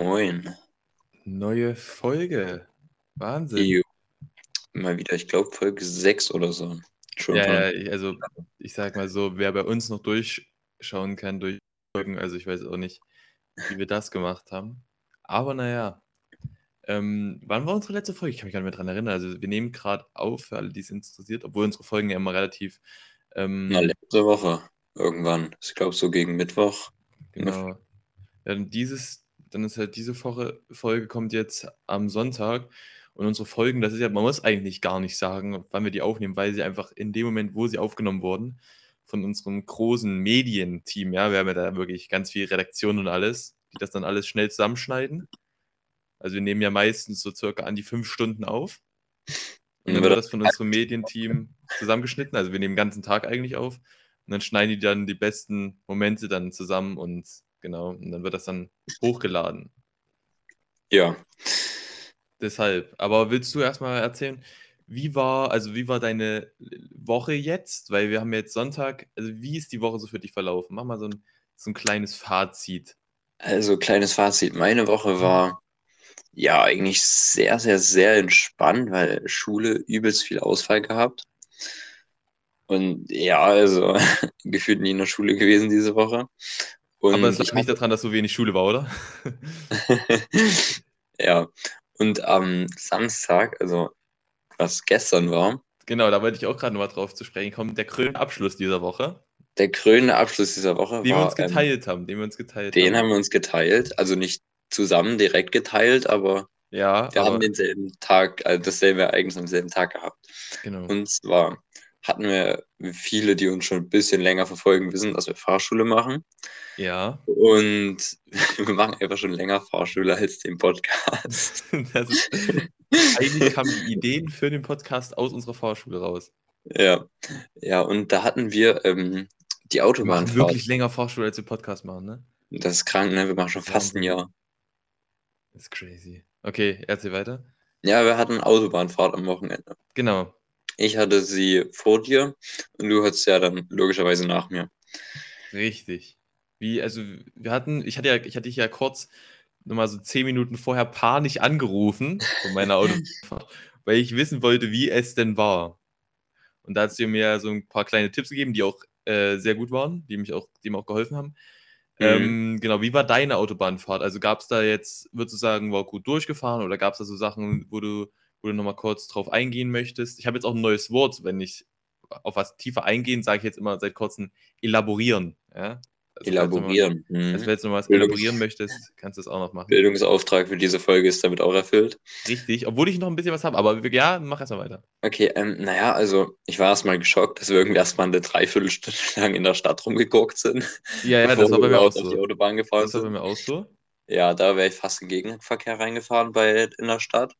Moin. Neue Folge. Wahnsinn. EU. Mal wieder, ich glaube, Folge 6 oder so. Schon Ja, ja, also ich sag mal so, wer bei uns noch durchschauen kann durch Folgen, also ich weiß auch nicht, wie wir das gemacht haben. Aber naja. Ähm, wann war unsere letzte Folge? Ich kann mich gar nicht mehr dran erinnern. Also wir nehmen gerade auf, für alle, die es interessiert, obwohl unsere Folgen ja immer relativ ähm, Na, letzte Woche. Irgendwann. Ich glaube, so gegen Mittwoch. Genau. Ja, dieses, dann ist halt diese Woche, Folge kommt jetzt am Sonntag und unsere Folgen, das ist ja, man muss eigentlich gar nicht sagen, wann wir die aufnehmen, weil sie einfach in dem Moment, wo sie aufgenommen wurden, von unserem großen Medienteam, ja, wir haben ja da wirklich ganz viel Redaktion und alles, die das dann alles schnell zusammenschneiden. Also wir nehmen ja meistens so circa an die fünf Stunden auf. Und dann wird das von unserem Medienteam zusammengeschnitten. Also wir nehmen den ganzen Tag eigentlich auf. Und dann schneiden die dann die besten Momente dann zusammen und genau, und dann wird das dann hochgeladen. Ja. Deshalb. Aber willst du erstmal erzählen, wie war, also wie war deine Woche jetzt? Weil wir haben jetzt Sonntag, also wie ist die Woche so für dich verlaufen? Mach mal so ein, so ein kleines Fazit. Also, kleines Fazit. Meine Woche war ja eigentlich sehr, sehr, sehr entspannt, weil Schule übelst viel Ausfall gehabt. Und ja, also gefühlt nie in der Schule gewesen diese Woche. Und Aber es lag nicht daran, dass so wenig Schule war, oder? ja. Und am Samstag, also was gestern war, Genau, da wollte ich auch gerade nochmal drauf zu sprechen kommen. Der krönende Abschluss dieser Woche, der krönende Abschluss dieser Woche den wir war, uns ähm, geteilt haben, den wir uns geteilt den haben. haben wir uns geteilt, also nicht zusammen direkt geteilt, aber Ja, wir aber haben denselben Tag, also dasselbe Ereignis am selben Tag gehabt. genau. Und zwar hatten wir viele, die uns schon ein bisschen länger verfolgen, wissen, dass wir Fahrschule machen. Ja, Und wir machen einfach schon länger Fahrschule als den Podcast. ist, eigentlich kamen die Ideen für den Podcast aus unserer Fahrschule raus. Ja, ja, und da hatten wir ähm, die Wir machen Autobahnfahrt. wirklich länger Fahrschule, als wir Podcast machen, ne? Das ist krank, ne? Wir machen schon fast ein. Jahr. Das ist crazy. Okay, erzähl weiter. Ja, wir hatten Autobahnfahrt am Wochenende. Genau. Ich hatte sie vor dir und du hattest ja dann logischerweise nach mir. Richtig. Wie, also wir hatten, ich hatte ja, ich hatte dich ja kurz nochmal so zehn Minuten vorher panisch angerufen von meiner Autofahrt, weil ich wissen wollte, wie es denn war. Und da hast du mir so ein paar kleine Tipps gegeben, die auch äh, sehr gut waren, die mich auch, die mir auch geholfen haben. Mhm. Ähm, genau, wie war deine Autobahnfahrt? Also gab es da jetzt, würdest du sagen, war gut durchgefahren oder gab es da so Sachen, wo du, wo du nochmal kurz drauf eingehen möchtest? Ich habe jetzt auch ein neues Wort, wenn ich auf was tiefer eingehen, sage ich jetzt immer seit kurzem elaborieren. Ja? Also, Elaborieren. Falls du, noch, Mhm. also, falls du noch was Bildungs- elaborieren möchtest, kannst du das auch noch machen. Bildungsauftrag für diese Folge ist damit auch erfüllt. Richtig, obwohl ich noch ein bisschen was habe, aber ja, mach erstmal weiter. Okay, ähm, naja, also ich war erstmal geschockt, dass wir irgendwie erstmal eine Dreiviertelstunde lang in der Stadt rumgeguckt sind. Ja, ja, das war bei mir auch überhaupt auf die so. Autobahn gefahren Das war bei mir auch so. Ja, da wäre ich fast in Gegenverkehr reingefahren bei, in der Stadt.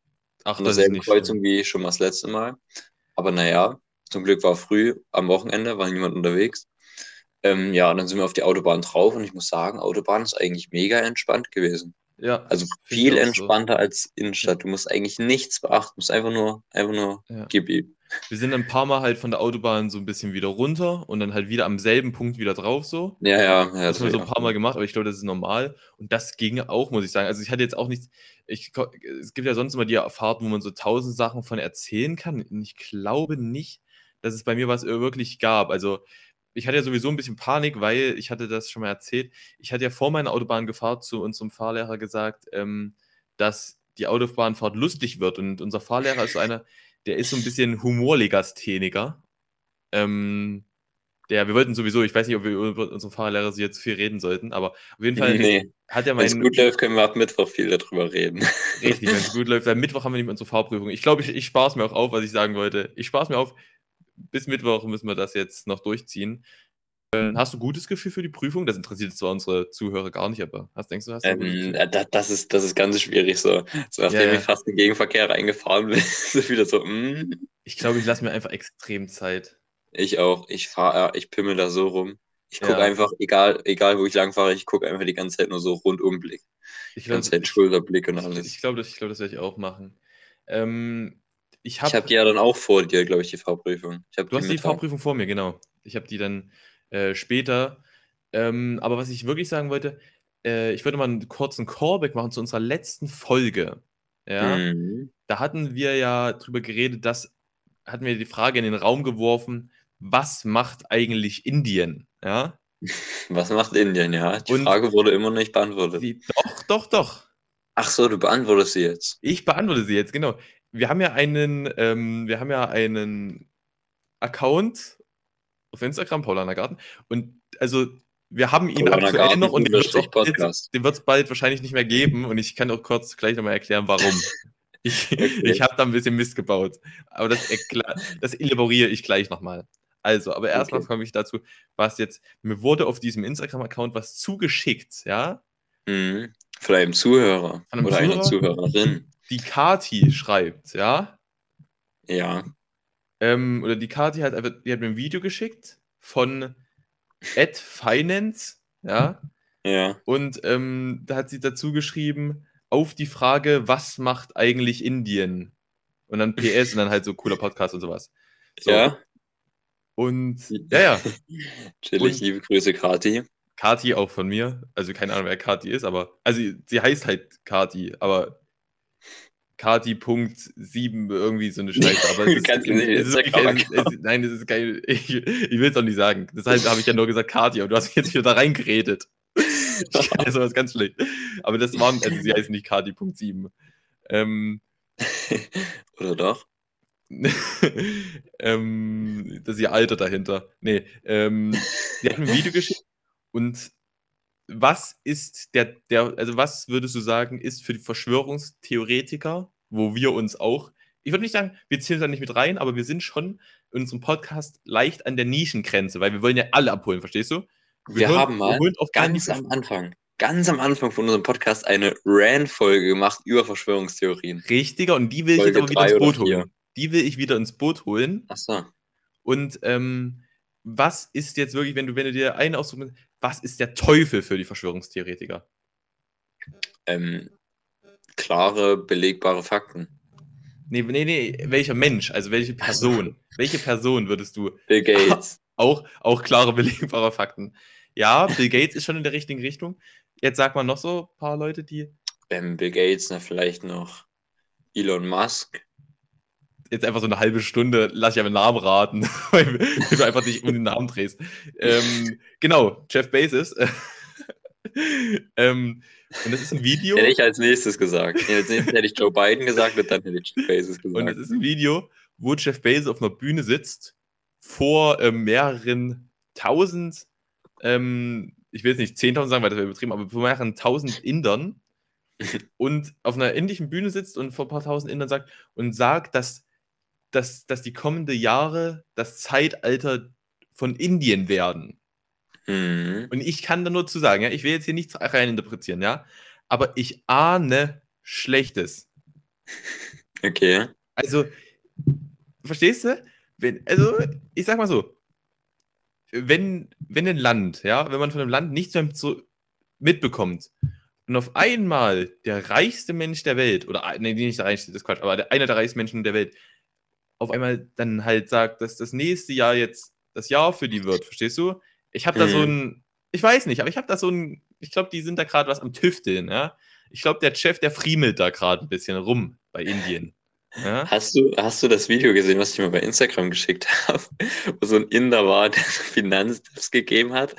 Ach, ist derselben schlimm. Kreuzung wie schon mal das letzte Mal. Aber naja, zum Glück war früh am Wochenende, war niemand unterwegs. Ähm, ja, dann sind wir auf die Autobahn drauf und ich muss sagen, Autobahn ist eigentlich mega entspannt gewesen. Ja, Also viel auch so. entspannter als Innenstadt. Du musst eigentlich nichts beachten, du musst einfach nur, einfach nur Ja. gib ihm. Wir sind ein paar Mal halt von der Autobahn so ein bisschen wieder runter und dann halt wieder am selben Punkt wieder drauf so. Ja, ja, ja. Das haben wir so ein paar Mal gemacht, aber ich glaube, das ist normal. Und das ging auch, muss ich sagen. Also ich hatte jetzt auch nichts. Ich, es gibt ja sonst immer die Fahrten, wo man so tausend Sachen von erzählen kann. Und ich glaube nicht, dass es bei mir was wirklich gab. Also ich hatte ja sowieso ein bisschen Panik, weil ich hatte das schon mal erzählt. Ich hatte ja vor meiner Autobahngefahrt zu unserem Fahrlehrer gesagt, ähm, dass die Autobahnfahrt lustig wird. Und unser Fahrlehrer ist so einer, der ist so ein bisschen Humorlegastheniker. Ähm, der, wir wollten sowieso, ich weiß nicht, ob wir über unseren Fahrlehrer so jetzt viel reden sollten, aber auf jeden Fall Nee, hat er wenn es meinen. gut läuft, können wir ab Mittwoch viel darüber reden. Richtig, wenn es gut läuft. Am Mittwoch haben wir nicht mehr unsere Fahrprüfung. Ich glaube, ich, ich spare es mir auch auf, was ich sagen wollte. Ich spare es mir auf. Bis Mittwoch müssen wir das jetzt noch durchziehen. Äh, Hast du gutes Gefühl für die Prüfung? Das interessiert zwar unsere Zuhörer gar nicht, aber hast, denkst du, hast du ein Ähm, Gefühl? äh, da, das, ist, das ist ganz schwierig so. So nachdem Ja, ja. ich fast in den Gegenverkehr reingefahren bin, ist wieder so, mm, Ich glaube, ich lasse mir einfach extrem Zeit. ich auch. Ich fahre, ich pimmel da so rum. Ich gucke Ja. einfach, egal, egal wo ich lang fahre, ich gucke einfach die ganze Zeit nur so Rundumblick. Ich Die ganze Zeit Schulterblick und alles. ich glaube, das, ich glaube, das werde ich auch machen. Ähm, ich habe habe die ja dann auch vor dir, glaube ich, die Fahrprüfung. Hab Du hast die. Fahrprüfung vor mir, genau. Ich habe die dann äh, später. Ähm, aber was ich wirklich sagen wollte, äh, ich würde mal einen kurzen Callback machen zu unserer letzten Folge. Ja, Mhm. da hatten wir ja drüber geredet, dass hatten wir die Frage in den Raum geworfen, was macht eigentlich Indien? Ja, Was macht Indien, ja? Die Und- Frage wurde immer nicht beantwortet. die, doch, doch, doch. Ach so, du beantwortest sie jetzt. Ich beantworte sie jetzt, genau. Wir haben ja einen, ähm, wir haben ja einen Account auf Instagram, Paulaner Garten. Und also wir haben ihn Paulaner aktuell Garten noch und den wird es bald, wahrscheinlich nicht mehr geben. Und ich kann auch kurz gleich nochmal erklären, warum. Ich, Okay. ich habe da ein bisschen Mist gebaut. Aber das, das elaboriere ich gleich nochmal. Also, aber erstmal Okay. komme ich dazu, was jetzt, mir wurde auf diesem Instagram-Account was zugeschickt, ja? Mhm. Von einem Zuhörer Von einem oder einer Zuhörer? Zuhörerin. Die Kati schreibt, ja? Ja. Ähm, oder die Kati hat die hat mir ein Video geschickt von Ed Finance, ja, Ja. und ähm, da hat sie dazu geschrieben, auf die Frage, was macht eigentlich Indien? Und dann PS und dann halt so cooler Podcast und sowas. So, Ja. Und ja, ja, Chillig, Und- liebe Grüße, Kati. Kati auch von mir. Also keine Ahnung, wer Kati ist, aber, also sie heißt halt Kati, aber Kati.7 irgendwie so eine Scheiße. Aber es ist, nicht es ist wirklich, es ist, es nein, das ist geil. Ich, ich will es auch nicht sagen. Deshalb habe ich ja nur gesagt Kati, aber du hast mich jetzt wieder da reingeredet. Ja sowas ganz schlecht. Aber das waren, also sie heißt nicht Kati.7. Ähm, Oder doch? ähm, das ist ihr Alter dahinter. Nee, ähm, sie hat ein Video geschickt und was ist der, der, also was würdest du sagen, ist für die Verschwörungstheoretiker, wo wir uns auch, ich würde nicht sagen, wir zählen da nicht mit rein, aber wir sind schon in unserem Podcast leicht an der Nischengrenze, weil wir wollen ja alle abholen, verstehst du? Wir hören- haben mal Ganz am Anfang, ganz am Anfang von unserem Podcast eine Rand-Folge gemacht über Verschwörungstheorien. Richtiger und die will ich Folge jetzt aber wieder ins Boot holen. Die will ich wieder ins Boot holen. Ach so. Und ähm, was ist jetzt wirklich, wenn du, wenn du dir einen aussuchen willst, was ist der Teufel für die Verschwörungstheoretiker? Ähm, klare, belegbare Fakten. Nee, nee, nee, welcher Mensch, also welche Person? welche Person würdest du Bill Gates. auch, auch klare, belegbare Fakten? Ja, Bill Gates ist schon in der richtigen Richtung. Jetzt sag mal noch so ein paar Leute, die ähm, Bill Gates, na, vielleicht noch Elon Musk. Jetzt einfach so eine halbe Stunde, lass ich einfach einen Namen raten, weil du einfach nicht um den Namen drehst. Ähm, genau, Jeff Bezos. ähm, und das ist ein Video. Hätte ich als nächstes gesagt. Nee, Als nächstes hätte ich Joe Biden gesagt und dann hätte ich Jeff Bezos Und es gesagt. ist ein Video, wo Jeff Bezos auf einer Bühne sitzt, vor ähm, mehreren tausend, ähm, ich will jetzt nicht 10.000 sagen, weil das wäre übertrieben, aber vor mehreren tausend Indern und auf einer indischen Bühne sitzt und vor ein paar tausend Indern sagt und sagt, dass, dass, dass die kommenden Jahre das Zeitalter von Indien werden. Mhm. Und ich kann da nur zu sagen, ja, ich will jetzt hier nichts rein interpretieren, ja, aber ich ahne Schlechtes. Okay. Also, verstehst du? Wenn, also, ich sag mal so, wenn, wenn ein Land, ja, wenn man von einem Land nichts mehr so mitbekommt und auf einmal der reichste Mensch der Welt, oder nee, nicht der reichste, das ist Quatsch, aber der, einer der reichsten Menschen der Welt, auf einmal dann halt sagt, dass das nächste Jahr jetzt das Jahr für die wird, verstehst du? Ich habe da Mhm. so ein, ich weiß nicht, aber ich habe da so ein, ich glaube, die sind da gerade was am Tüfteln, ja. Ich glaube, der Chef, der friemelt da gerade ein bisschen rum bei Indien. Ja? Hast du, hast du das Video gesehen, was ich mir bei Instagram geschickt habe, wo so ein Inder war, der so Finanztipps gegeben hat?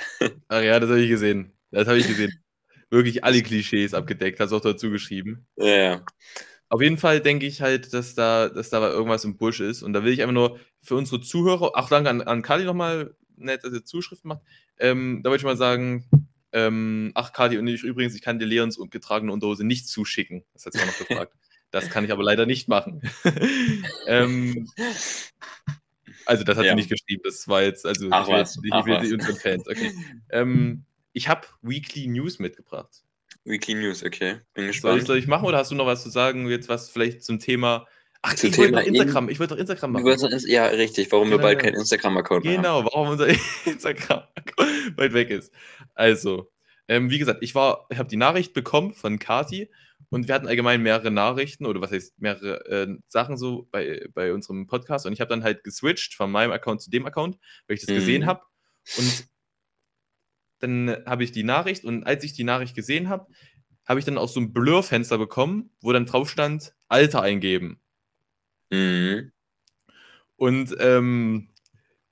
Ach ja, das habe ich gesehen. Das habe ich gesehen. Wirklich alle Klischees abgedeckt, hast du auch dazu geschrieben. Ja, ja. Auf jeden Fall denke ich halt, dass da, dass da irgendwas im Busch ist. Und da will ich einfach nur für unsere Zuhörer, auch danke an, an Kali nochmal, nett, dass ihr Zuschriften macht. Ähm, da wollte ich mal sagen, ähm, ach Kali und ich übrigens, ich kann dir Leons und getragene Unterhose nicht zuschicken. Das hat sie auch noch gefragt. Das kann ich aber leider nicht machen. ähm, also das hat Ja. sie nicht geschrieben. Das war jetzt, also Ach ich will, was, ich ach will sie unseren Fans. Okay. Ähm, ich habe Weekly News mitgebracht. Weekly News, okay. Bin Soll ich, gespannt. soll ich machen oder hast du noch was zu sagen, jetzt was vielleicht zum Thema. Ach, Zum ich wollte doch Instagram, ich wollte doch Instagram machen. wolltest ja, richtig, warum wir Genau, bald ja. keinen Instagram-Account mehr haben. Genau, warum unser Instagram weit weg ist. Also, ähm, wie gesagt, ich war, ich habe die Nachricht bekommen von Kati und wir hatten allgemein mehrere Nachrichten oder was heißt mehrere äh, Sachen so bei, bei unserem Podcast und ich habe dann halt geswitcht von meinem Account zu dem Account, weil ich das Mhm. gesehen habe und dann habe ich die Nachricht und als ich die Nachricht gesehen habe, habe ich dann auch so ein Blurfenster bekommen, wo dann drauf stand, Alter eingeben. Mhm. Und ähm,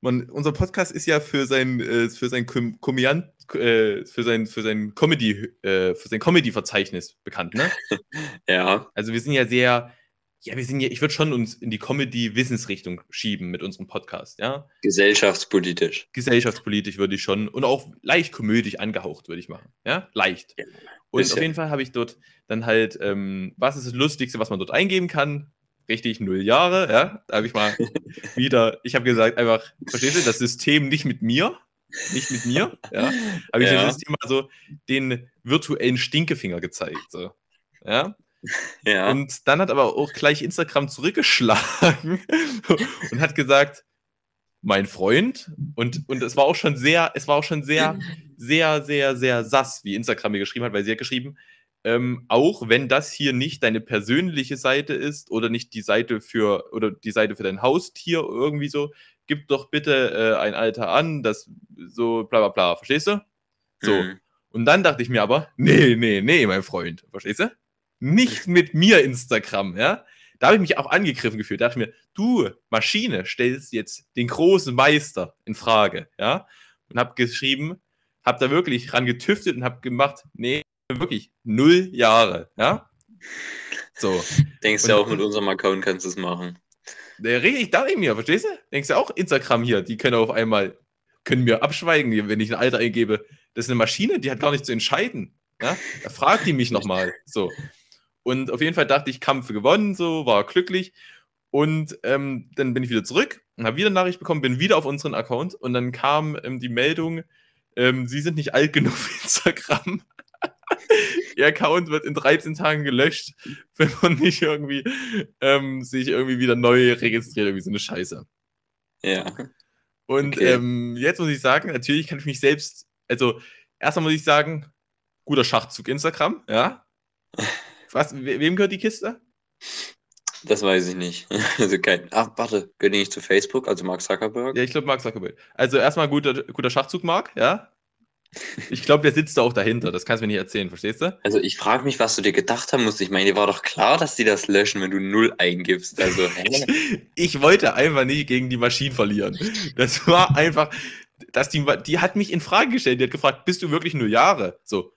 man, unser Podcast ist ja für sein, äh, für sein Komödiant, äh, für sein, für sein Comedy, äh, für sein Comedy-Verzeichnis bekannt, ne? Ja. Also wir sind ja sehr, ja, wir sind ja, ich würde schon uns in die Comedy-Wissensrichtung schieben mit unserem Podcast, ja. Gesellschaftspolitisch. Gesellschaftspolitisch würde ich schon und auch leicht komödisch angehaucht, würde ich machen. Ja, leicht. Ja, und auf jeden Fall habe ich dort dann halt, ähm, was ist das Lustigste, was man dort eingeben kann? Richtig, null Jahre, ja. Da habe ich mal wieder, ich habe gesagt, einfach, verstehst du, das System nicht mit mir, nicht mit mir, ja. Habe ich Ja. dem System mal so den virtuellen Stinkefinger gezeigt, so. Ja. Ja. Und dann hat aber auch gleich Instagram zurückgeschlagen und hat gesagt, mein Freund. Und, und es war auch schon sehr, es war auch schon sehr, sehr, sehr, sehr sass, wie Instagram mir geschrieben hat, weil sie hat geschrieben, ähm, auch wenn das hier nicht deine persönliche Seite ist oder nicht die Seite für oder die Seite für dein Haustier irgendwie so, gib doch bitte äh, ein Alter an, das so bla bla bla, verstehst du? So. Mhm. Und dann dachte ich mir aber, nee, nee, nee, mein Freund, verstehst du? Nicht mit mir Instagram, ja? Da habe ich mich auch angegriffen gefühlt. Da dachte ich mir, du, Maschine, stellst jetzt den großen Meister in Frage, ja? Und habe geschrieben, habe da wirklich ran getüftet und habe gemacht, nee, wirklich null Jahre, ja? So. Denkst du auch mit unserem Account kannst du es machen? Der richtig dachte ich mir, verstehst du? Denkst du auch, Instagram hier, die können auf einmal, können mir abschweigen, wenn ich ein Alter eingebe. Das ist eine Maschine, die hat gar nicht zu entscheiden. Ja? Da fragt die mich nochmal. So. Und auf jeden Fall dachte ich, Kampf gewonnen, so, war glücklich. Und ähm, dann bin ich wieder zurück und habe wieder eine Nachricht bekommen, bin wieder auf unseren Account und dann kam ähm, die Meldung, ähm, Sie sind nicht alt genug für Instagram. Ihr Account wird in 13 Tagen gelöscht, wenn man nicht irgendwie ähm, sich irgendwie wieder neu registriert, irgendwie so eine Scheiße. Ja. Und Okay. ähm, jetzt muss ich sagen, natürlich kann ich mich selbst, also erstmal muss ich sagen, guter Schachzug Instagram, ja. Was, we wem gehört die Kiste? Das weiß ich nicht. Also kein. Ach, warte, gehört die nicht zu Facebook, also Mark Zuckerberg? Ja, ich glaube Mark Zuckerberg. Also erstmal guter, guter Schachzug, Mark, ja. Ich glaube, der sitzt da auch dahinter, das kannst du mir nicht erzählen, verstehst du? Also ich frage mich, was du dir gedacht haben musst. Ich meine, dir war doch klar, dass die das löschen, wenn du null eingibst. Also? Ich wollte einfach nicht gegen die Maschinen verlieren. Das war einfach, dass die, die hat mich in Frage gestellt. Die hat gefragt, bist du wirklich nur Jahre? So,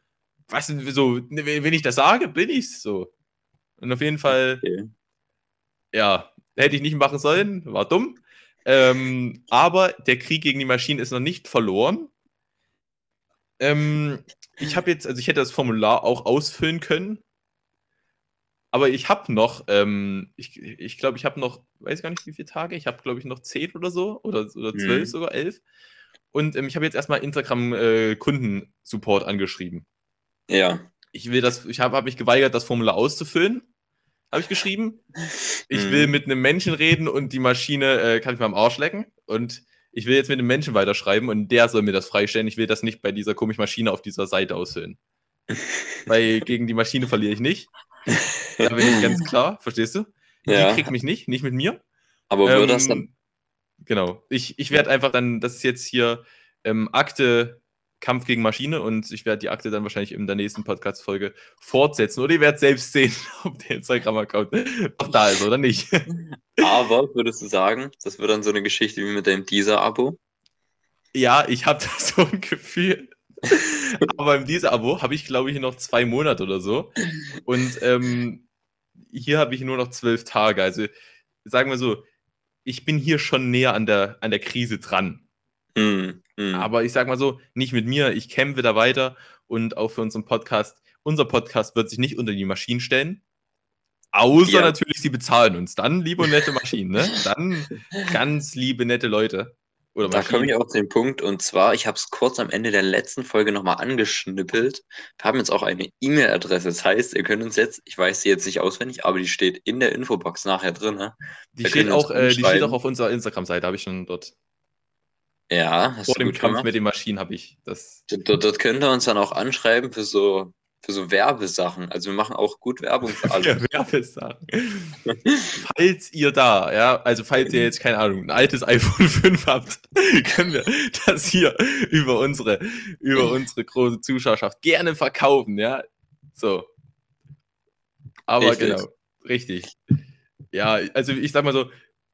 was, so, wenn ich das sage, bin ich's so. Und auf jeden Fall, Okay. ja, hätte ich nicht machen sollen, war dumm. Ähm, aber der Krieg gegen die Maschinen ist noch nicht verloren. Ähm, ich habe jetzt, also ich hätte das Formular auch ausfüllen können. Aber ich habe noch, ähm, ich glaube, ich, glaub, ich habe noch, weiß gar nicht wie viele Tage, ich habe, glaube ich, noch zehn oder so, oder, oder zwölf Mhm. sogar, elf. Und ähm, ich habe jetzt erstmal Instagram-Kundensupport angeschrieben. Ja. Ich will das, ich habe hab mich geweigert, das Formular auszufüllen. Habe ich geschrieben. Ich Mhm. will mit einem Menschen reden und die Maschine äh, kann ich mir am Arsch lecken. Und ich will jetzt mit einem Menschen weiterschreiben und der soll mir das freistellen. Ich will das nicht bei dieser komischen Maschine auf dieser Seite ausfüllen. Weil gegen die Maschine verliere ich nicht. Da bin ich ganz klar, verstehst du? Die Ja. kriegt mich nicht, nicht mit mir. Aber wird das dann. Ähm, Genau. Ich, ich werde einfach dann, das ist jetzt hier ähm, Akte Kampf gegen Maschine und ich werde die Akte dann wahrscheinlich in der nächsten Podcast-Folge fortsetzen. Oder ihr werdet selbst sehen, ob der Instagram-Account noch da ist oder nicht. Aber würdest du sagen, das wird dann so eine Geschichte wie mit deinem Deezer-Abo? ja, ich habe da so ein Gefühl. Aber in diesem Abo habe ich, glaube ich, noch zwei Monate oder so. Und ähm, hier habe ich nur noch zwölf Tage. Also sagen wir so, ich bin hier schon näher an der, an der Krise dran. Hm, hm. Aber ich sag mal so, nicht mit mir, ich kämpfe da weiter und auch für unseren Podcast. Unser Podcast wird sich nicht unter die Maschinen stellen. Außer Ja. natürlich, sie bezahlen uns. Dann liebe und nette Maschinen, ne? Dann ganz liebe, nette Leute. Oder Da komme ich auch zu dem Punkt, und zwar, ich habe es kurz am Ende der letzten Folge nochmal angeschnippelt. Wir haben jetzt auch eine E-Mail-Adresse. Das heißt, ihr könnt uns jetzt, ich weiß sie jetzt nicht auswendig, aber die steht in der Infobox nachher drin. Ne? Die steht, auch, äh, die steht auch auf unserer Instagram-Seite, habe ich schon dort. Ja, hast Vor dem Kampf gemacht. mit den Maschinen habe ich das. Dort, dort könnt ihr uns dann auch anschreiben für so für so Werbesachen. Also wir machen auch gut Werbung für alles. Ja, Werbesachen. falls ihr da, ja, also falls ihr jetzt, keine Ahnung, ein altes iPhone 5 habt, können wir das hier über unsere, über unsere große Zuschauerschaft gerne verkaufen, ja. So. Aber Richtig. genau, richtig. Ja, also ich sag mal so,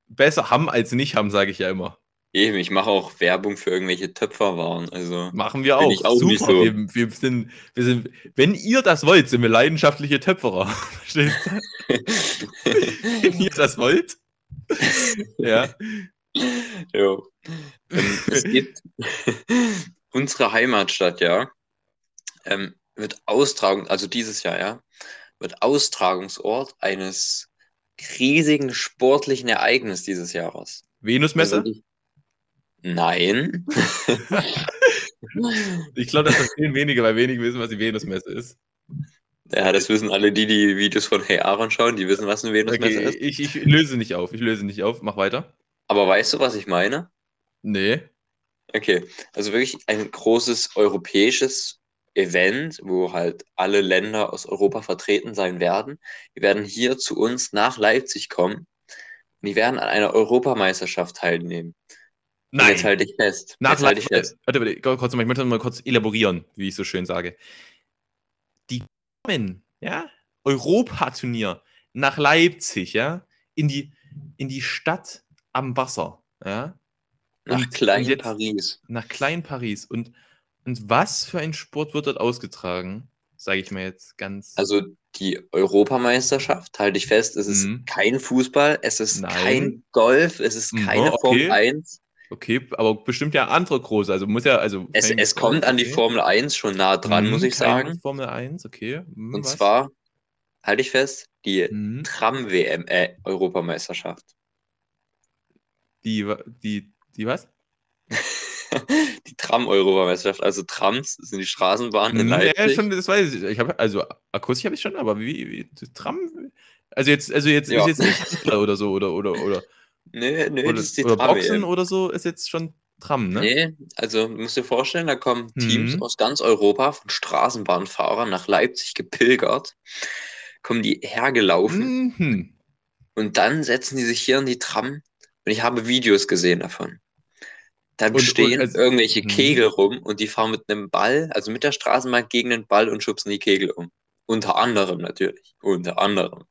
besser haben als nicht haben, sage ich ja immer. Eben, ich mache auch Werbung für irgendwelche Töpferwaren. Also Machen wir auch. auch Super. so. Wir, wir, sind, wir sind, wenn ihr das wollt, sind wir leidenschaftliche Töpferer. Verstehst du? wenn ihr das wollt. ja. jo. Ähm, es gibt unsere Heimatstadt, ja, ähm, wird Austragung, also dieses Jahr, ja, wird Austragungsort eines riesigen sportlichen Ereignisses dieses Jahres. Venusmesse? Also die- Nein. Ich glaube, das verstehen wenige, weil wenige wissen, was die Venusmesse ist. Ja, das wissen alle, die die Videos von Hey Aaron schauen, die wissen, was eine Venusmesse Okay, ist. ich, ich löse nicht auf. Ich löse nicht auf. Mach weiter. Aber weißt du, was ich meine? Nee. Okay, also wirklich ein großes europäisches Event, wo halt alle Länder aus Europa vertreten sein werden. Die werden hier zu uns nach Leipzig kommen und die werden an einer Europameisterschaft teilnehmen. Und Nein. jetzt halte ich fest. Nach jetzt halte ich Leipzig. fest. Warte, warte, kurz, ich möchte mal kurz elaborieren, wie ich so schön sage. Die kommen, ja, Europaturnier nach Leipzig, ja, in die, in die Stadt am Wasser, ja, Nach Und- Klein und jetzt- Paris. nach Klein Paris. Und, und was für ein Sport wird dort ausgetragen? Sage ich mal jetzt ganz. Also die Europameisterschaft, halte ich fest, es ist Mhm. kein Fußball, es ist Nein. kein Golf, es ist Mhm, keine okay. Formel 1. okay, aber bestimmt ja andere große. Also muss ja, also. Es, es kommt an die okay. Formel 1 schon nah dran, Mhm, muss ich sagen. Formel 1, okay. Mhm, Und was? zwar, halte ich fest, die Mhm. Tram-WM, äh, Europameisterschaft. Die, die, die was? die Tram-Europameisterschaft, also Trams sind die Straßenbahnen in Mhm, Ja, Leipzig. schon, das weiß ich. Ich habe also akustisch habe ich schon, aber wie, wie Tram? Also jetzt, also jetzt Ja. ist jetzt nicht oder so oder oder oder Nee, nee, oder, das ist die oder Boxen Tram-WM. oder so ist jetzt schon Tram, ne? Nee, also du musst dir vorstellen, da kommen Teams Mhm. aus ganz Europa von Straßenbahnfahrern nach Leipzig gepilgert, kommen die hergelaufen Mhm. und dann setzen die sich hier in die Tram und ich habe Videos gesehen davon. Dann Und- und stehen also- irgendwelche Mhm. Kegel rum und die fahren mit einem Ball, also mit der Straßenbahn gegen den Ball und schubsen die Kegel um. Unter anderem natürlich. Unter anderem.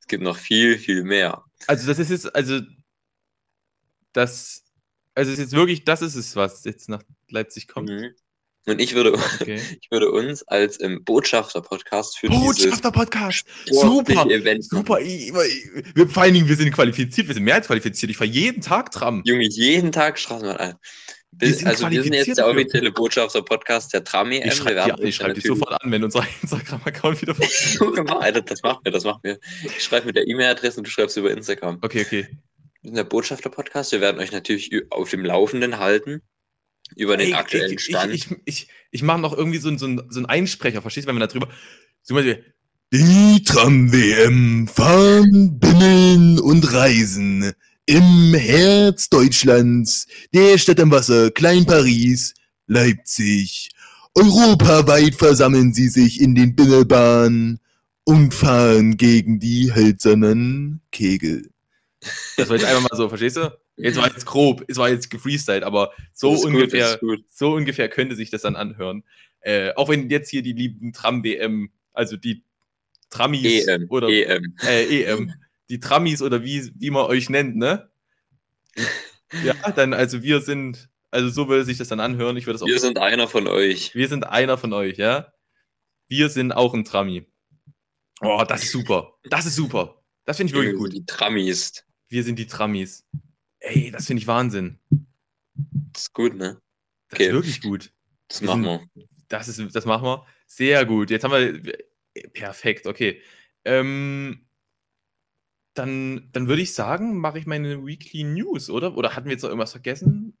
Es gibt noch viel, viel mehr. Also das ist jetzt also das also ist jetzt wirklich das ist es, was jetzt nach Leipzig kommt. Mhm. Und ich würde, Okay. ich würde uns als ähm, Botschafter-Podcast für Botschafter-Podcast! Super! Event Super! Ich, ich, wir, vor allen Dingen, wir sind qualifiziert, wir sind mehr als qualifiziert. Ich fahre jeden Tag Tram. Junge, jeden Tag Straßenbahn ein. Wir Bis, sind also wir sind jetzt der offizielle Botschafter-Podcast der Trami. Ich schreibe dir, ich schreib dich sofort an, wenn unser Instagram-Account wieder mach, Alter, das macht mir, das macht mir. Ich schreibe mit der E-Mail-Adresse und du schreibst über Instagram. Okay, okay. Der Botschafter-Podcast. Wir werden euch natürlich auf dem Laufenden halten über den Ey, aktuellen ich, Stand. Ich, ich, ich, ich mache noch irgendwie so, einen- so, so einen Einsprecher, verstehst du, wenn wir da drüber. Zum Beispiel. Die Tram-WM fahren, bimmeln und reisen im Herz Deutschlands, der Stadt am Wasser, Klein Paris, Leipzig. Europaweit versammeln sie sich in den Bimmelbahnen und fahren gegen die hölzernen Kegel. Das war jetzt einfach mal so, verstehst du? Jetzt war jetzt grob, es war jetzt gefreestylt, aber so ungefähr, gut. so ungefähr könnte sich das dann anhören. Äh, auch wenn jetzt hier die lieben Tram-WM, also die Tramis EM, oder EM. äh, EM, die Tramis oder wie, wie man euch nennt, ne? Ja, dann, also wir sind, also so würde sich das dann anhören. Ich würde das auch, Wir sind einer von euch. wir sind einer von euch, ja? Wir sind auch ein Trami. Oh, das ist super. Das ist super. Das finde ich wirklich Wir gut. Die Tramis. Wir sind die Tramis. Ey, das finde ich Wahnsinn. Das ist gut, ne? Das Okay. ist wirklich gut. Das Wir machen sind- wir. Das, ist, das machen wir. Sehr gut. Jetzt haben wir. Perfekt, okay. Ähm, dann, dann würde ich sagen, mache ich meine Weekly News, oder? Oder hatten wir jetzt noch irgendwas vergessen?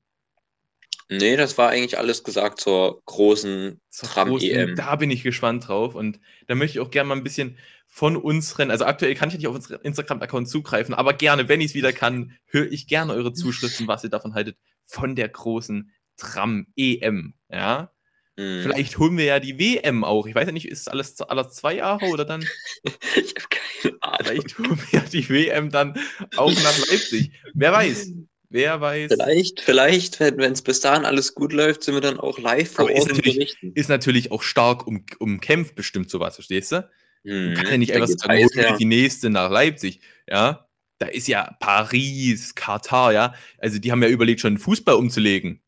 Nee, das war eigentlich alles gesagt zur großen Zur Tram großen- EM. Da bin ich gespannt drauf. Und da möchte ich auch gerne mal ein bisschen von unseren, also aktuell kann ich nicht auf unseren Instagram-Account zugreifen, aber gerne, wenn ich es wieder kann, höre ich gerne eure Zuschriften, was ihr davon haltet, von der großen Tram-EM. Ja. Mhm. Vielleicht holen wir ja die WM auch. Ich weiß ja nicht, ist es alles alle zwei Jahre oder dann? Ich habe keine Ahnung. Vielleicht holen wir ja die WM dann auch nach Leipzig. Wer weiß? Wer weiß? Vielleicht, vielleicht, wenn es bis dahin alles gut läuft, sind wir dann auch live vor Aber ist Ort und natürlich- berichten. Ist natürlich auch stark um, umkämpft, bestimmt sowas, verstehst du? Mhm. Kann ja nicht einfach sagen, holen her. die nächste nach Leipzig. Ja, da ist ja Paris, Katar, ja. Also die haben ja überlegt, schon Fußball umzulegen.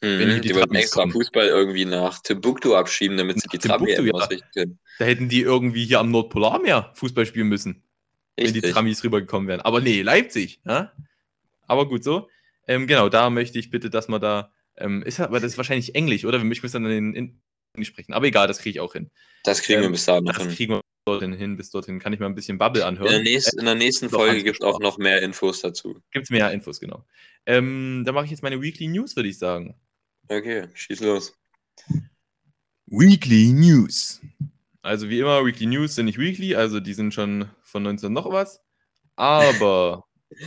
wenn Mhm. die Die wollten extra kommen. Fußball irgendwie nach Timbuktu abschieben, damit sie Nach die Tram Timbuktu, EM ja. ausrichten können. Da hätten die irgendwie hier am Nordpolarmeer Fußball spielen müssen, wenn die Richtig. Tramis rübergekommen wären. Aber nee, Leipzig. Ja? Aber gut so. Ähm, genau, da möchte ich bitte, dass man da. Ähm, ist aber das ist wahrscheinlich Englisch, oder? Wir müssen dann in, in Englisch sprechen. Aber egal, das kriege ich auch hin. Das kriegen wir Ähm, bis dahin noch Das hin. kriegen wir dorthin hin. Bis dorthin kann ich mal ein bisschen Bubble In anhören. der, nächsten, in der nächsten Folge gibt es auch noch mehr Infos dazu. Gibt es mehr Infos, genau. Ähm, da mache ich jetzt meine Weekly News, würde ich sagen. Okay, schieß los. Weekly News. Also wie immer, Weekly News sind nicht Weekly, also die sind schon von 19 noch was. Aber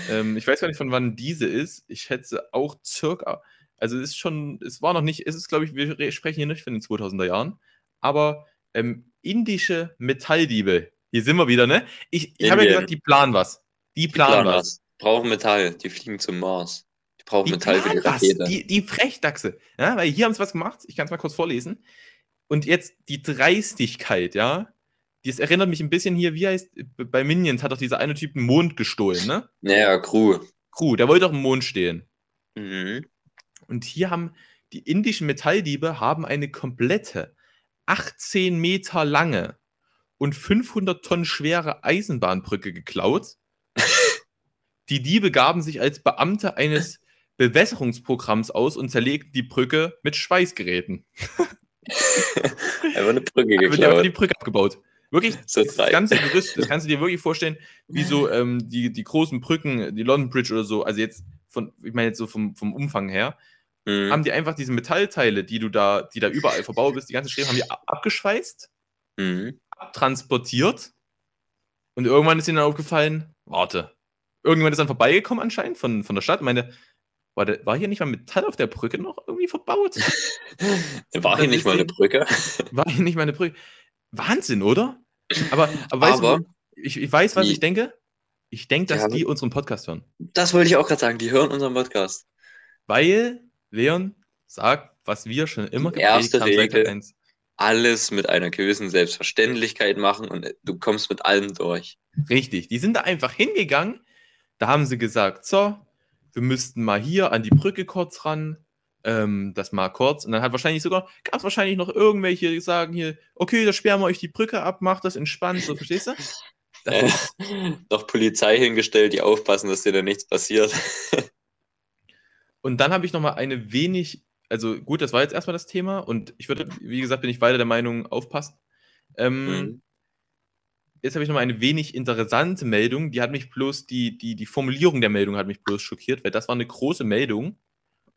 ähm, ich weiß gar nicht, von wann diese ist. Ich schätze auch circa, also es ist schon, es war noch nicht, es ist glaube ich, wir re- sprechen hier nicht von den 2000er Jahren, aber ähm, indische Metalldiebe. Hier sind wir wieder, ne? Ich, ich habe ja gesagt, die planen was. Die Die planen planen was. was. Brauchen Metall. Die fliegen zum Mars. Die brauchen Die Metall für die planen was. Rakete. Die, die Frechdachse. Ja, weil hier haben sie was gemacht. Ich kann es mal kurz vorlesen. Und jetzt die Dreistigkeit, ja. Das erinnert mich ein bisschen hier, wie heißt, bei Minions hat doch dieser eine Typ einen Mond gestohlen, ne? Naja, Crew. Crew, der wollte doch im Mond stehen. Mhm. Und hier haben die indischen Metalldiebe haben eine komplette 18 Meter lange und 500 Tonnen schwere Eisenbahnbrücke geklaut. die Diebe gaben sich als Beamte eines Bewässerungsprogramms aus und zerlegten die Brücke mit Schweißgeräten. Einfach eine Brücke Da wird die geklaut. Brücke abgebaut. Wirklich, So das ganze Gerüst, das kannst du dir wirklich vorstellen, wie so ähm, die, die großen Brücken, die London Bridge oder so, also jetzt von, ich meine jetzt so vom, vom Umfang her, Mhm. haben die einfach diese Metallteile, die du da, die da überall verbaut bist, die ganze Schräge, haben die ab- abgeschweißt, Mhm. abtransportiert und irgendwann ist ihnen dann aufgefallen, warte, irgendjemand ist dann vorbeigekommen anscheinend von, von der Stadt und meinte, war, der, war hier nicht mal Metall auf der Brücke noch irgendwie verbaut? War hier nicht mal eine Brücke? War hier nicht mal eine Brücke? Wahnsinn, oder? Aber, aber, weißt Aber du, ich, ich weiß, was die- ich denke. Ich denke, dass Ja. die unseren Podcast hören. Das wollte ich auch gerade sagen. Die hören unseren Podcast. Weil Leon sagt, was wir schon immer seit Tag Regel. Alles mit einer gewissen Selbstverständlichkeit machen und du kommst mit allem durch. Richtig, die sind da einfach hingegangen. Da haben sie gesagt, so, wir müssten mal hier an die Brücke kurz ran. Ähm, das mal kurz. Und dann hat wahrscheinlich sogar, gab es wahrscheinlich noch irgendwelche, die sagen hier, okay, da sperren wir euch die Brücke ab, macht das entspannt, so, verstehst du? Das Äh, noch Polizei hingestellt, die aufpassen, dass dir da nichts passiert. Und dann habe ich noch mal eine wenig, also gut, das war jetzt erstmal das Thema und ich würde, wie gesagt, bin ich weiter der Meinung, aufpassen. Ähm, Mhm. Jetzt habe ich noch mal eine wenig interessante Meldung, die hat mich bloß, die, die, die Formulierung der Meldung hat mich bloß schockiert, weil das war eine große Meldung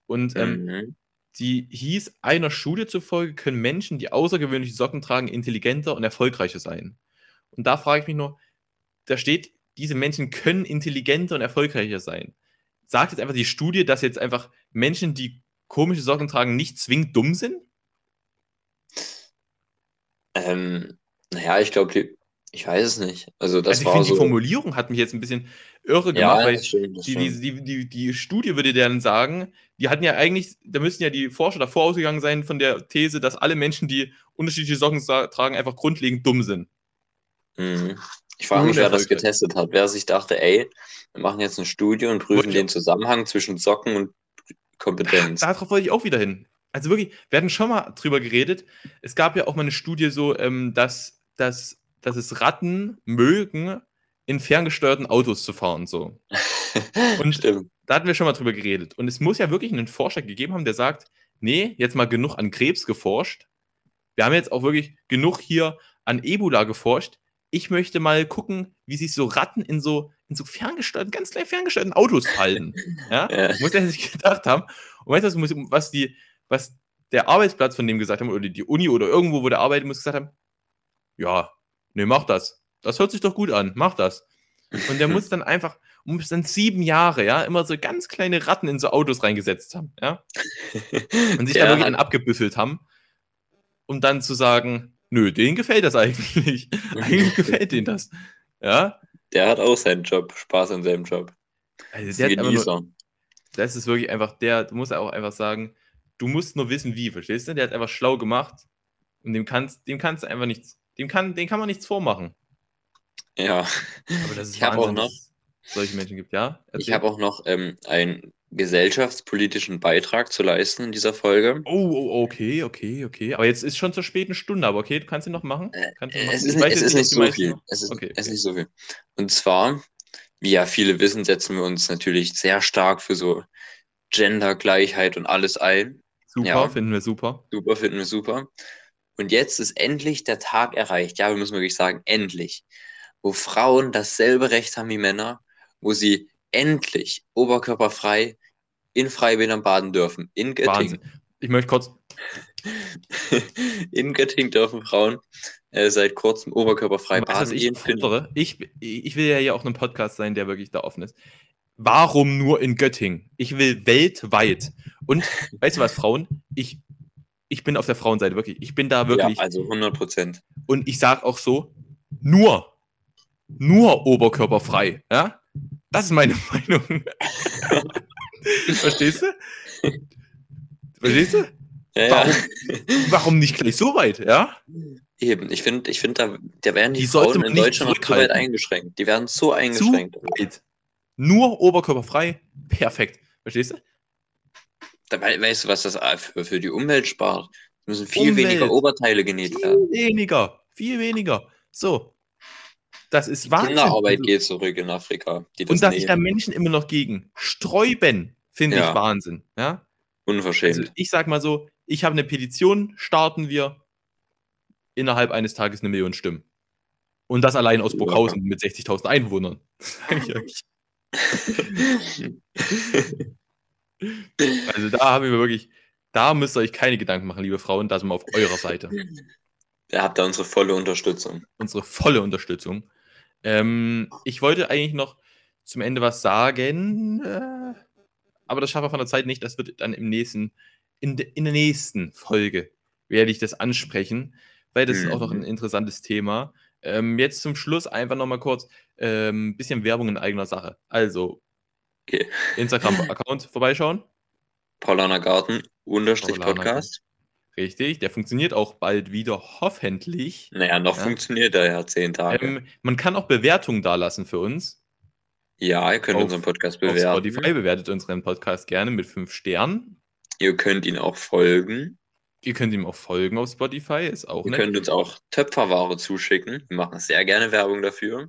und ähm, Mhm. die hieß, einer Studie zufolge können Menschen, die außergewöhnliche Socken tragen, intelligenter und erfolgreicher sein. Und da frage ich mich nur, da steht, diese Menschen können intelligenter und erfolgreicher sein. Sagt jetzt einfach die Studie, dass jetzt einfach Menschen, die komische Socken tragen, nicht zwingend dumm sind? Ähm, naja, ich glaube, ich weiß es nicht. Also das also ich war finde, die so. Formulierung hat mich jetzt ein bisschen irre ja, gemacht, weil das stimmt, die, die, die, die, die Studie würde dann sagen, die hatten ja eigentlich, da müssten ja die Forscher davor ausgegangen sein von der These, dass alle Menschen, die unterschiedliche Socken tragen, einfach grundlegend dumm sind. Mhm. Ich frage mich, wer das getestet hat. Wer sich dachte, ey, wir machen jetzt eine Studie und prüfen den Zusammenhang zwischen Socken und Kompetenz. Darauf wollte ich auch wieder hin. Also wirklich, wir hatten schon mal drüber geredet. Es gab ja auch mal eine Studie so, ähm, dass, dass, dass es Ratten mögen, in ferngesteuerten Autos zu fahren. So. Und- Stimmt. Da hatten wir schon mal drüber geredet. Und es muss ja wirklich einen Forscher gegeben haben, der sagt, nee, jetzt mal genug an Krebs geforscht. Wir haben jetzt auch wirklich genug hier an Ebola geforscht. Ich möchte mal gucken, wie sich so Ratten in so, in so ferngesteuerten, ganz klein ferngesteuerten Autos verhalten. Ja? Ja. Muss er sich gedacht haben. Und weißt du, was, die, was der Arbeitsplatz von dem gesagt haben, oder die Uni oder irgendwo, wo der arbeitet, muss gesagt haben, ja, nee, mach das. Das hört sich doch gut an, mach das. Und der muss dann einfach, muss dann sieben Jahre, ja, immer so ganz kleine Ratten in so Autos reingesetzt haben, ja. Und sich da Der wirklich dann abgebüffelt haben. um dann zu sagen, nö, denen gefällt das eigentlich. eigentlich gefällt denen das. Ja? Der hat auch seinen Job, Spaß an seinem Job. Also der einfach nur, das ist wirklich einfach der, du musst auch einfach sagen, du musst nur wissen, wie, verstehst du? Der hat einfach schlau gemacht und dem kannst, dem kannst du einfach nichts, dem kann, dem kann man nichts vormachen. Ja. Aber das ist ich habe auch noch solche Menschen gibt, ja? Erzähl. Ich habe auch noch ähm, einen gesellschaftspolitischen Beitrag zu leisten in dieser Folge. Oh, oh, okay, okay, okay. Aber jetzt ist schon zur späten Stunde, aber okay, du kannst ihn noch machen. Äh, kannst ihn machen? Es ist, nicht, es ist nicht so viel. Es ist, okay, okay. es ist nicht so viel. Und zwar, wie ja viele wissen, setzen wir uns natürlich sehr stark für so Gendergleichheit und alles ein. Super, ja. finden wir super. Super, finden wir super. Und jetzt ist endlich der Tag erreicht. Ja, wir müssen wirklich sagen, endlich. Wo Frauen dasselbe Recht haben wie Männer, wo sie endlich oberkörperfrei in Freibädern baden dürfen. In Göttingen. Wahnsinn. Ich möchte kurz. in Göttingen dürfen Frauen äh, seit kurzem oberkörperfrei weißt, baden. Ich, fordere? ich, ich will ja hier auch ein Podcast sein, der wirklich da offen ist. Warum nur in Göttingen? Ich will weltweit. Und weißt du was, Frauen? Ich, ich bin auf der Frauenseite, wirklich. Ich bin da wirklich. Ja, also 100 Prozent. Und ich sage auch so: nur, nur oberkörperfrei. Ja? Das ist meine Meinung. Verstehst du? Verstehst du? Ja, warum, warum, nicht gleich so weit, ja? Eben, ich finde, ich find, da, da werden die, die Frauen in Deutschland noch zu weit eingeschränkt. Die werden so eingeschränkt. Nur oberkörperfrei, perfekt. Verstehst du? Da weißt du, was das für, für die Umwelt spart? Es müssen viel Umwelt. weniger Oberteile genäht werden. Viel weniger, viel weniger. So. Das ist Wahnsinn. Kinderarbeit geht zurück in Afrika. und da sich da Menschen immer noch gegen sträuben, finde ja. ich Wahnsinn. Ja? Unverschämt. Also ich sag mal so, ich habe eine Petition, starten wir innerhalb eines Tages eine Million Stimmen. Und das allein aus Burghausen mit 60.000 Einwohnern. also da haben wir wirklich, da müsst ihr euch keine Gedanken machen, liebe Frauen, da sind wir auf eurer Seite. Da habt ihr unsere volle Unterstützung. Unsere volle Unterstützung. Ähm, ich wollte eigentlich noch zum Ende was sagen, äh, aber das schaffe ich von der Zeit nicht. Das wird dann im nächsten, in, de, in der nächsten Folge werde ich das ansprechen, weil das mhm. ist auch noch ein mhm. interessantes Thema. Ähm, jetzt zum Schluss einfach nochmal kurz ein ähm, bisschen Werbung in eigener Sache. Also, okay. Instagram-Account vorbeischauen. Paulaner Garten, unterstrich Podcast. Richtig, der funktioniert auch bald wieder, hoffentlich. Naja, noch ja. funktioniert er ja zehn Tage. Ähm, man kann auch Bewertungen dalassen für uns. Ja, ihr könnt auf, unseren Podcast bewerten. Auf Spotify bewertet unseren Podcast gerne mit fünf Sternen. Ihr könnt ihn auch folgen. Ihr könnt ihm auch folgen auf Spotify, ist auch Ihr nett. könnt uns auch Töpferware zuschicken. Wir machen sehr gerne Werbung dafür.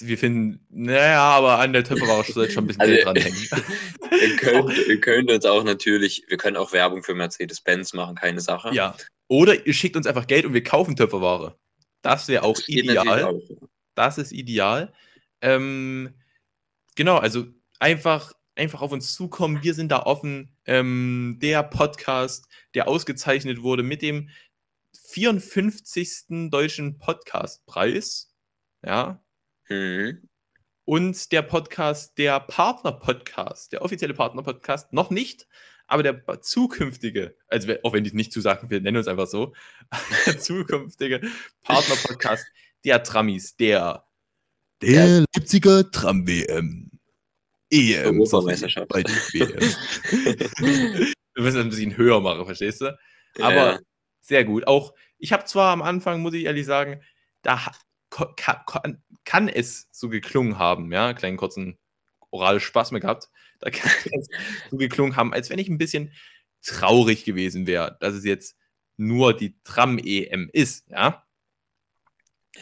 Wir finden, naja, aber an der Töpferware sollte schon ein bisschen also, Geld dranhängen. ihr, könnt, ihr könnt uns auch natürlich, wir können auch Werbung für Mercedes-Benz machen, keine Sache. Ja. Oder ihr schickt uns einfach Geld und wir kaufen Töpferware. Das wäre auch das ideal. Auch. Das ist ideal. Ähm, genau, also einfach, einfach auf uns zukommen. Wir sind da offen. Ähm, der Podcast, der ausgezeichnet wurde mit dem 54. Deutschen Podcastpreis. Ja, Mhm. Und der Podcast, der Partner-Podcast, der offizielle Partner-Podcast, noch nicht, aber der zukünftige, also auch wenn ich nicht zusagen, wir nennen uns einfach so, der zukünftige Partner-Podcast der Tramis, der, der Leipziger Tram-WM. EM. Europameisterschaft. Bei WM. Wir müssen das ein bisschen höher machen, verstehst du? Aber ja. sehr gut. Auch, ich habe zwar am Anfang, muss ich ehrlich sagen, da kann, kann, es so geklungen haben, ja, kleinen kurzen orale Spaß mehr gehabt, da kann es so geklungen haben, als wenn ich ein bisschen traurig gewesen wäre, dass es jetzt nur die Tram-EM ist, ja.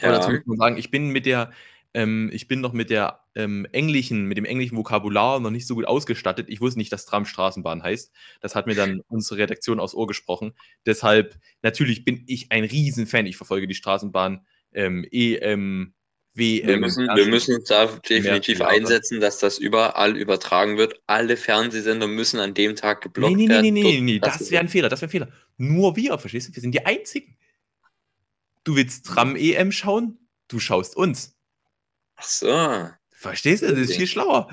ja. Dazu muss man sagen, ich bin mit der, ähm, ich bin noch mit der ähm, englischen, mit dem englischen Vokabular noch nicht so gut ausgestattet. Ich wusste nicht, dass Tram Straßenbahn heißt. Das hat mir dann unsere Redaktion aus Ohr gesprochen. Deshalb, natürlich bin ich ein Riesenfan. Ich verfolge die Straßenbahn ähm, EM, WM. Wir müssen, wir müssen uns da definitiv einsetzen, dass das überall übertragen wird. Alle Fernsehsender müssen an dem Tag geblockt nee, nee, werden. Nee, nee, nee, nee, das wäre ein Fehler, das wäre ein Fehler. Nur wir, verstehst du? Wir sind die Einzigen. Du willst Tram-EM schauen? Du schaust uns. Ach so. Verstehst du? Das ist viel schlauer.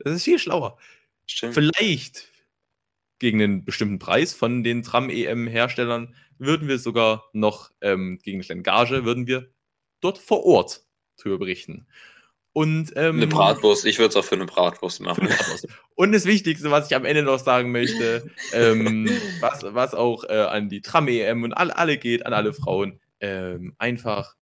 Das ist viel schlauer. Stimmt. Vielleicht gegen einen bestimmten Preis von den Tram-EM-Herstellern würden wir sogar noch ähm, gegen eine Gage, würden wir dort vor Ort drüber berichten. Und, ähm, eine Bratwurst, ich würde es auch für eine Bratwurst machen. Eine Bratwurst. Und das Wichtigste, was ich am Ende noch sagen möchte, ähm, was, was auch äh, an die Tram-EM und alle, alle geht, an alle Frauen, ähm, einfach